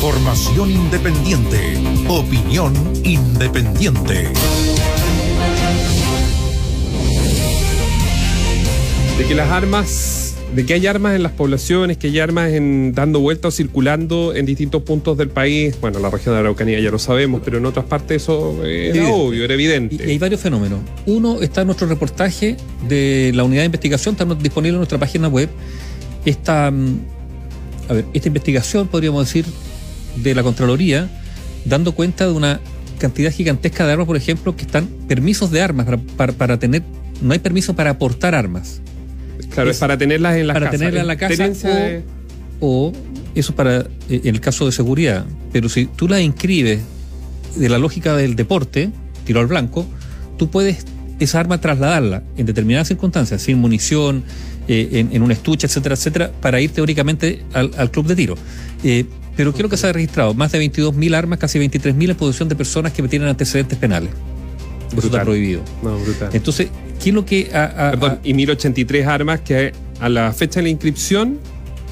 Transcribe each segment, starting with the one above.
Información independiente. Opinión independiente. De que las armas, de que hay armas en las poblaciones, que hay armas en, dando vueltas o circulando en distintos puntos del país. Bueno, la región de Araucanía ya lo sabemos, pero en otras partes eso era obvio, era evidente. Y, y hay varios fenómenos. Uno está en nuestro reportaje de la unidad de investigación, está disponible en nuestra página web. Esta, mm, a ver, esta investigación, podríamos decir, de la Contraloría, dando cuenta de una cantidad gigantesca de armas, por ejemplo, que están permisos de armas para, para- para tener, no hay permiso para aportar armas. Claro, es, es para tenerlas en la para casa. tenerlas en la casa o- de- O eso para eh, en el caso de seguridad. Pero si tú la inscribes de la lógica del deporte, tiro al blanco, tú puedes esa arma trasladarla en determinadas circunstancias, sin munición, eh, en, en un estuche, etcétera, etcétera, para ir teóricamente al, al club de tiro. Eh, pero ¿qué es lo que se ha registrado? Más de 22.000 armas, casi 23.000 en posesión de personas que tienen antecedentes penales. Eso está Brutal. prohibido. No, brutal. Entonces, ¿qué es lo que... a- a- Perdón, a- y 1083 armas que a la fecha de la inscripción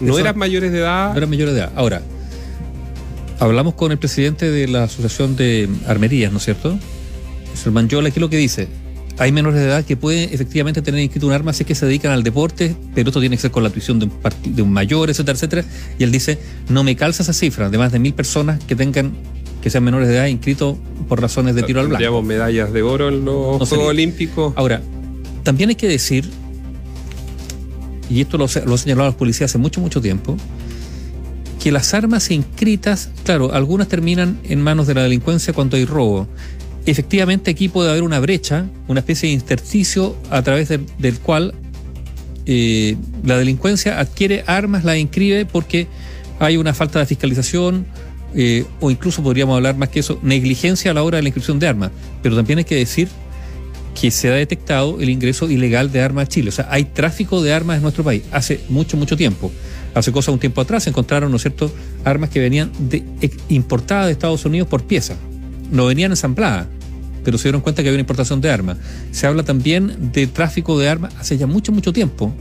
no Eso- eran mayores de edad. No eran mayores de edad. Ahora, hablamos con el presidente de la Asociación de Armerías, ¿no es cierto? Salman Yola, ¿qué es lo que dice? Hay menores de edad que pueden efectivamente tener inscrito un arma si es que se dedican al deporte, pero esto tiene que ser con la tuición de un, de un mayor, etcétera, etcétera. Y él dice, no me calza esa cifra de más de mil personas que tengan, que sean menores de edad inscritos por razones de tiro al blanco. Tendríamos medallas de oro en los No. Juegos Olímpicos. Ahora, también hay que decir, y esto lo, lo han señalado los policías hace mucho, mucho tiempo, que las armas inscritas, claro, algunas terminan en manos de la delincuencia cuando hay robo. Efectivamente, aquí puede haber una brecha, una especie de intersticio a través de- del cual eh, la delincuencia adquiere armas, las inscribe porque hay una falta de fiscalización eh, o incluso podríamos hablar más que eso, negligencia a la hora de la inscripción de armas. Pero también hay que decir que se ha detectado el ingreso ilegal de armas a Chile. O sea, hay tráfico de armas en nuestro país hace mucho, mucho tiempo. Hace cosa un tiempo atrás se encontraron, ¿no es armas que venían de, ex- importadas de Estados Unidos por pieza. No venían ensambladas, pero se dieron cuenta que había una importación de armas. Se habla también de tráfico de armas hace ya mucho, mucho tiempo.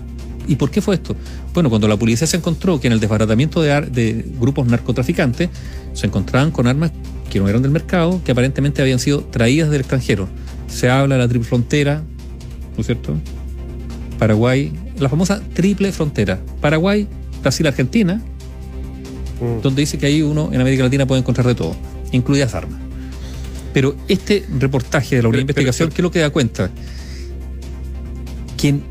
¿Y por qué fue esto? Bueno, cuando la policía se encontró que en el desbaratamiento de, de grupos narcotraficantes se encontraban con armas que no eran del mercado, que aparentemente habían sido traídas del extranjero. Se habla de la triple frontera, ¿no es cierto? Paraguay, la famosa triple frontera. Paraguay, Brasil, Argentina, Mm. donde dice que ahí uno en América Latina puede encontrar de todo, incluidas armas. Pero este reportaje de la unidad de pero- investigación, ¿qué es lo que da cuenta? Que en,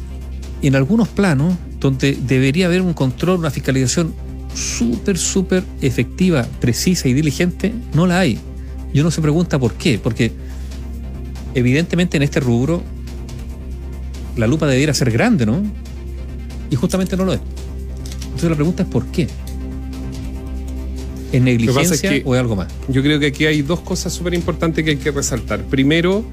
en algunos planos, donde debería haber un control, una fiscalización súper, súper efectiva, precisa y diligente, no la hay. Y uno se pregunta por qué. Porque evidentemente en este rubro la lupa debiera ser grande, ¿no? Y justamente no lo es. Entonces la pregunta es ¿por qué? ¿Es negligencia que- o es algo más? Yo creo que aquí hay dos cosas súper importantes que hay que resaltar. Primero,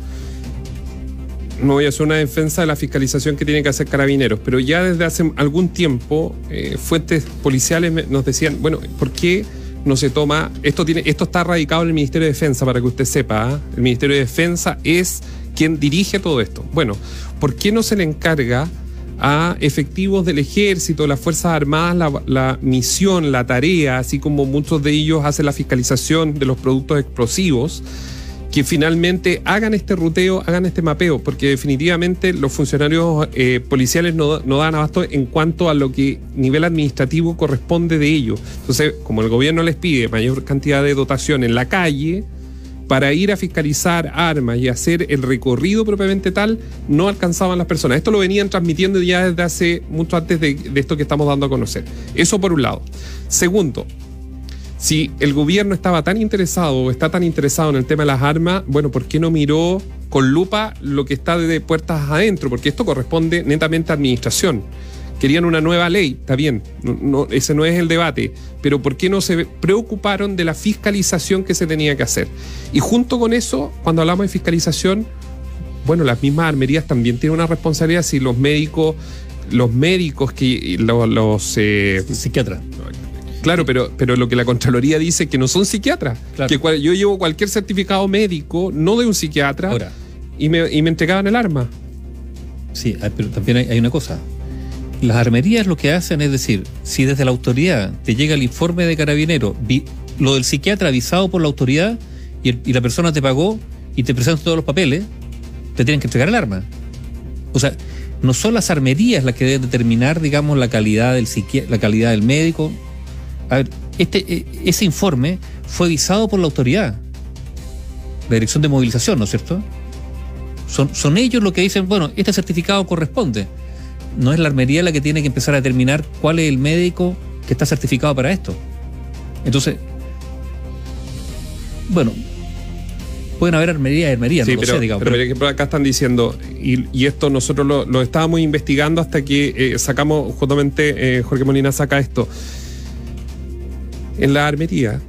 no voy a hacer una defensa de la fiscalización que tiene que hacer carabineros, pero ya desde hace algún tiempo eh, fuentes policiales nos decían, bueno, ¿por qué no se toma? Esto, tiene, esto está radicado en el Ministerio de Defensa, para que usted sepa. ¿ah? El Ministerio de Defensa es quien dirige todo esto. Bueno, ¿por qué no se le encarga a efectivos del ejército, las Fuerzas Armadas, la, misión, la tarea, así como muchos de ellos hacen la fiscalización de los productos explosivos, que finalmente hagan este ruteo, hagan este mapeo, porque definitivamente los funcionarios eh, policiales no, no dan abasto en cuanto a lo que nivel administrativo corresponde de ello. Entonces, como el gobierno les pide mayor cantidad de dotación en la calle, para ir a fiscalizar armas y hacer el recorrido propiamente tal, no alcanzaban las personas. Esto lo venían transmitiendo ya desde hace mucho antes de, esto que estamos dando a conocer. Eso por un lado. Segundo, si el gobierno estaba tan interesado o está tan interesado en el tema de las armas, bueno, ¿por qué no miró con lupa lo que está de puertas adentro? Porque esto corresponde netamente a administración. Querían una nueva ley, está bien, no- no, ese no es el debate, pero ¿por qué no se preocuparon de la fiscalización que se tenía que hacer? Y junto con eso, cuando hablamos de fiscalización, bueno, las mismas armerías también tienen una responsabilidad si los médicos, los médicos que los, los, eh, Psiquiatra. Claro, pero, pero lo que la Contraloría dice es que no son psiquiatras. Claro. Que cual- yo llevo cualquier certificado médico, no de un psiquiatra, Ahora, y, me, y me entregaban el arma. sí, hay- pero también hay, hay una cosa. Las armerías lo que hacen es decir, si desde la autoridad te llega el informe de carabinero lo del psiquiatra avisado por la autoridad y, la persona te pagó y te presentan todos los papeles, te tienen que entregar el arma. O sea, no son las armerías las que deben determinar, digamos, la calidad del la calidad del médico. A ver, este, eh, ese informe fue avisado por la autoridad, la dirección de movilización, ¿no es cierto? Son, son ellos los que dicen, bueno, este certificado corresponde. No es la armería la que tiene que empezar a determinar cuál es el médico que está certificado para esto. Entonces, bueno, pueden haber armerías y armerías, Sí, no lo pero, sé, digamos. pero acá están diciendo, y, y esto nosotros lo, lo estábamos investigando hasta que eh, sacamos, justamente eh, Jorge Molina saca esto. En la armería,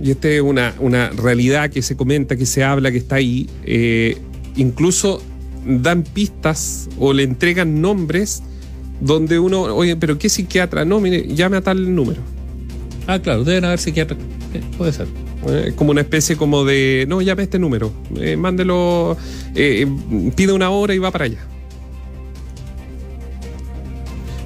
y esta es una, una realidad que se comenta, que se habla, que está ahí, eh, incluso dan pistas o le entregan nombres donde uno, oye, pero ¿qué psiquiatra? No, mire, llame a tal número. Ah, claro, deben haber psiquiatras. Eh, puede ser. Eh, como una especie como de, no, llame a este número, eh, mándelo, eh, pide una hora y va para allá.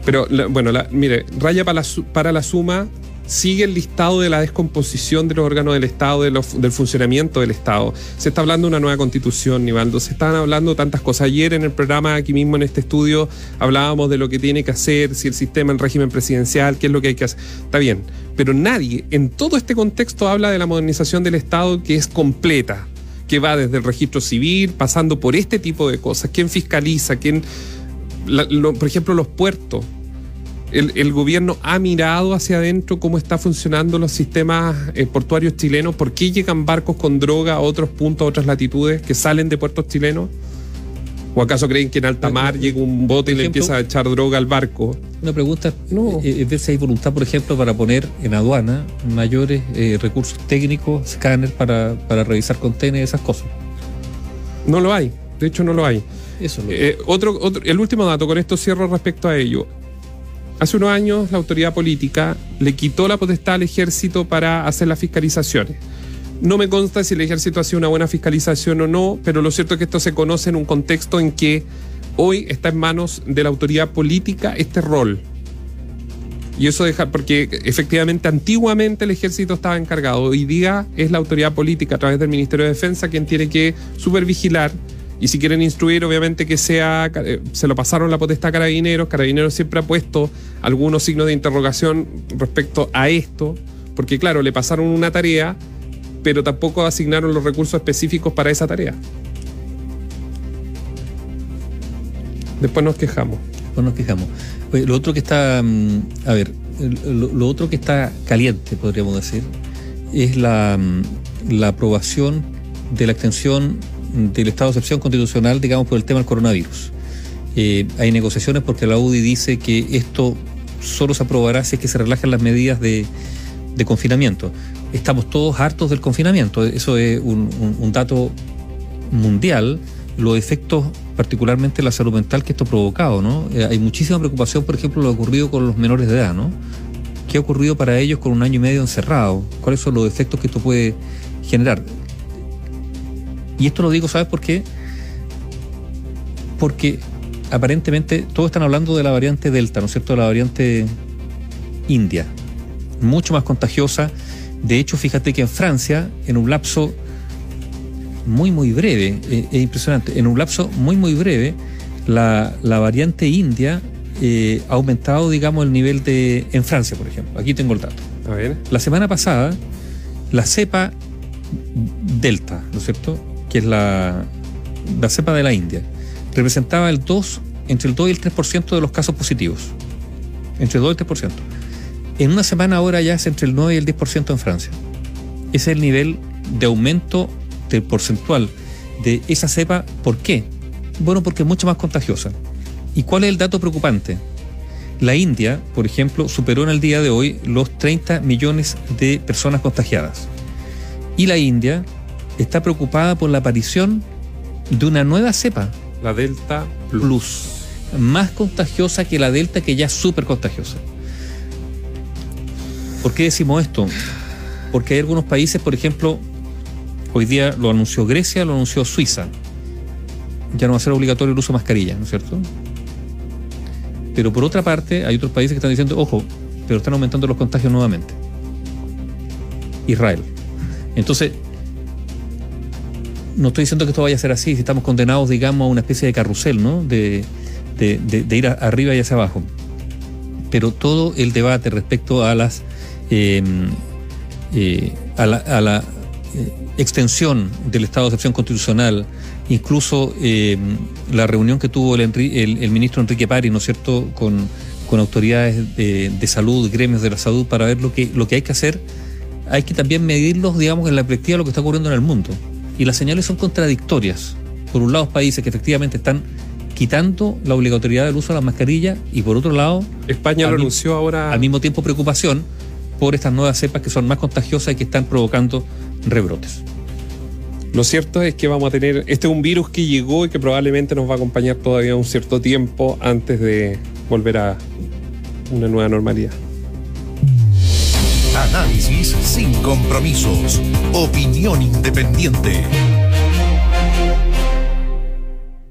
Pero la- bueno, la- mire, raya para la, para la suma sigue el listado de la descomposición de los órganos del Estado, del funcionamiento del Estado. Se está hablando de una nueva constitución, Nivaldo. Se están hablando tantas cosas. Ayer en el programa, aquí mismo en este estudio, hablábamos de lo que tiene que hacer, si el sistema en régimen presidencial, qué es lo que hay que hacer. Está bien. Pero nadie en todo este contexto habla de la modernización del Estado que es completa que va desde el registro civil, pasando por este tipo de cosas. ¿Quién fiscaliza? ¿Quién, por ejemplo, los puertos? El, el gobierno ha mirado hacia adentro cómo están funcionando los sistemas eh, portuarios chilenos, por qué llegan barcos con droga a otros puntos, a otras latitudes que salen de puertos chilenos. ¿O acaso creen que en alta mar llega un bote y le empieza a echar droga al barco? Una pregunta No. eh, es ver si hay voluntad, por ejemplo, para poner en aduana mayores eh, recursos técnicos, escáner para, para revisar contenedores, esas cosas. No lo hay. De hecho, no lo hay. Eso lo Eh, otro, otro- el último dato, con esto cierro respecto a ello. Hace unos años la autoridad política le quitó la potestad al ejército para hacer las fiscalizaciones. No me consta si el ejército hacía una buena fiscalización o no, pero lo cierto es que esto se conoce en un contexto en que hoy está en manos de la autoridad política este rol. Y eso deja, porque efectivamente antiguamente el ejército estaba encargado, hoy día es la autoridad política a través del Ministerio de Defensa quien tiene que supervigilar y si quieren instruir, obviamente que sea, eh, se lo pasaron la potestad a Carabineros, Carabineros siempre ha puesto algunos signos de interrogación respecto a esto, porque claro, le pasaron una tarea, pero tampoco asignaron los recursos específicos para esa tarea. Después nos quejamos. No nos quejamos. Oye, lo otro que está, mm, a ver, lo, lo otro que está caliente, podríamos decir, es la, mm, la aprobación de la extensión del estado de excepción constitucional, digamos, por el tema del coronavirus. Eh, hay negociaciones porque la UDI dice que esto solo se aprobará si es que se relajan las medidas de, confinamiento. Estamos todos hartos del confinamiento, eso es un dato mundial, los efectos, particularmente la salud mental que esto ha provocado, ¿no? Eh, hay muchísima preocupación, por ejemplo, lo ocurrido con los menores de edad, ¿no? ¿Qué ha ocurrido para ellos con un año y medio encerrado? ¿Cuáles son los efectos que esto puede generar? Y esto lo digo, ¿sabes por qué? Porque aparentemente todos están hablando de la variante Delta, ¿no es cierto? De la variante India, mucho más contagiosa. De hecho, fíjate que en Francia, en un lapso muy, muy breve, eh, es impresionante, en un lapso muy, muy breve, la, la variante India eh, ha aumentado, digamos, el nivel de... En Francia, por ejemplo. Aquí tengo el dato. A ver. La semana pasada, la cepa Delta, ¿no es cierto? Que es la, la cepa de la India, representaba el 2, entre el 2 y el 3% de los casos positivos. Entre el 2 y el 3%. En una semana ahora ya es entre el 9 y el 10% en Francia. Ese es el nivel de aumento del porcentual de esa cepa. ¿Por qué? Bueno, porque es mucho más contagiosa. ¿Y cuál es el dato preocupante? La India, por ejemplo, superó en el día de hoy los 30 millones de personas contagiadas. Y la India está preocupada por la aparición de una nueva cepa La Delta Plus. plus, más contagiosa que la Delta, que ya es súper contagiosa. ¿Por qué decimos esto? Porque hay algunos países, por ejemplo, hoy día lo anunció Grecia, lo anunció Suiza. Ya no va a ser obligatorio el uso de mascarilla, ¿no es cierto? Pero por otra parte, hay otros países que están diciendo, ojo, pero están aumentando los contagios nuevamente. Israel. Entonces, no estoy diciendo que esto vaya a ser así, si estamos condenados, digamos, a una especie de carrusel, ¿no? De, ir arriba y hacia abajo. Pero todo el debate respecto a las em, eh, a la, eh, extensión del estado de excepción constitucional, incluso em, la reunión que tuvo el, el, ministro Enrique Pari, ¿no es cierto?, con, autoridades de, de, salud, gremios de la salud, para ver lo que, lo que hay que hacer, hay que también medirlos, digamos, en la perspectiva de lo que está ocurriendo en el mundo y las señales son contradictorias. Por un lado, países que efectivamente están quitando la obligatoriedad del uso de las mascarillas y por otro lado... España lo anunció ahora... Al mismo tiempo preocupación por estas nuevas cepas que son más contagiosas y que están provocando rebrotes. Lo cierto es que vamos a tener, este es un virus que llegó y que probablemente nos va a acompañar todavía un cierto tiempo antes de volver a una nueva normalidad. Análisis sin compromisos. Opinión independiente.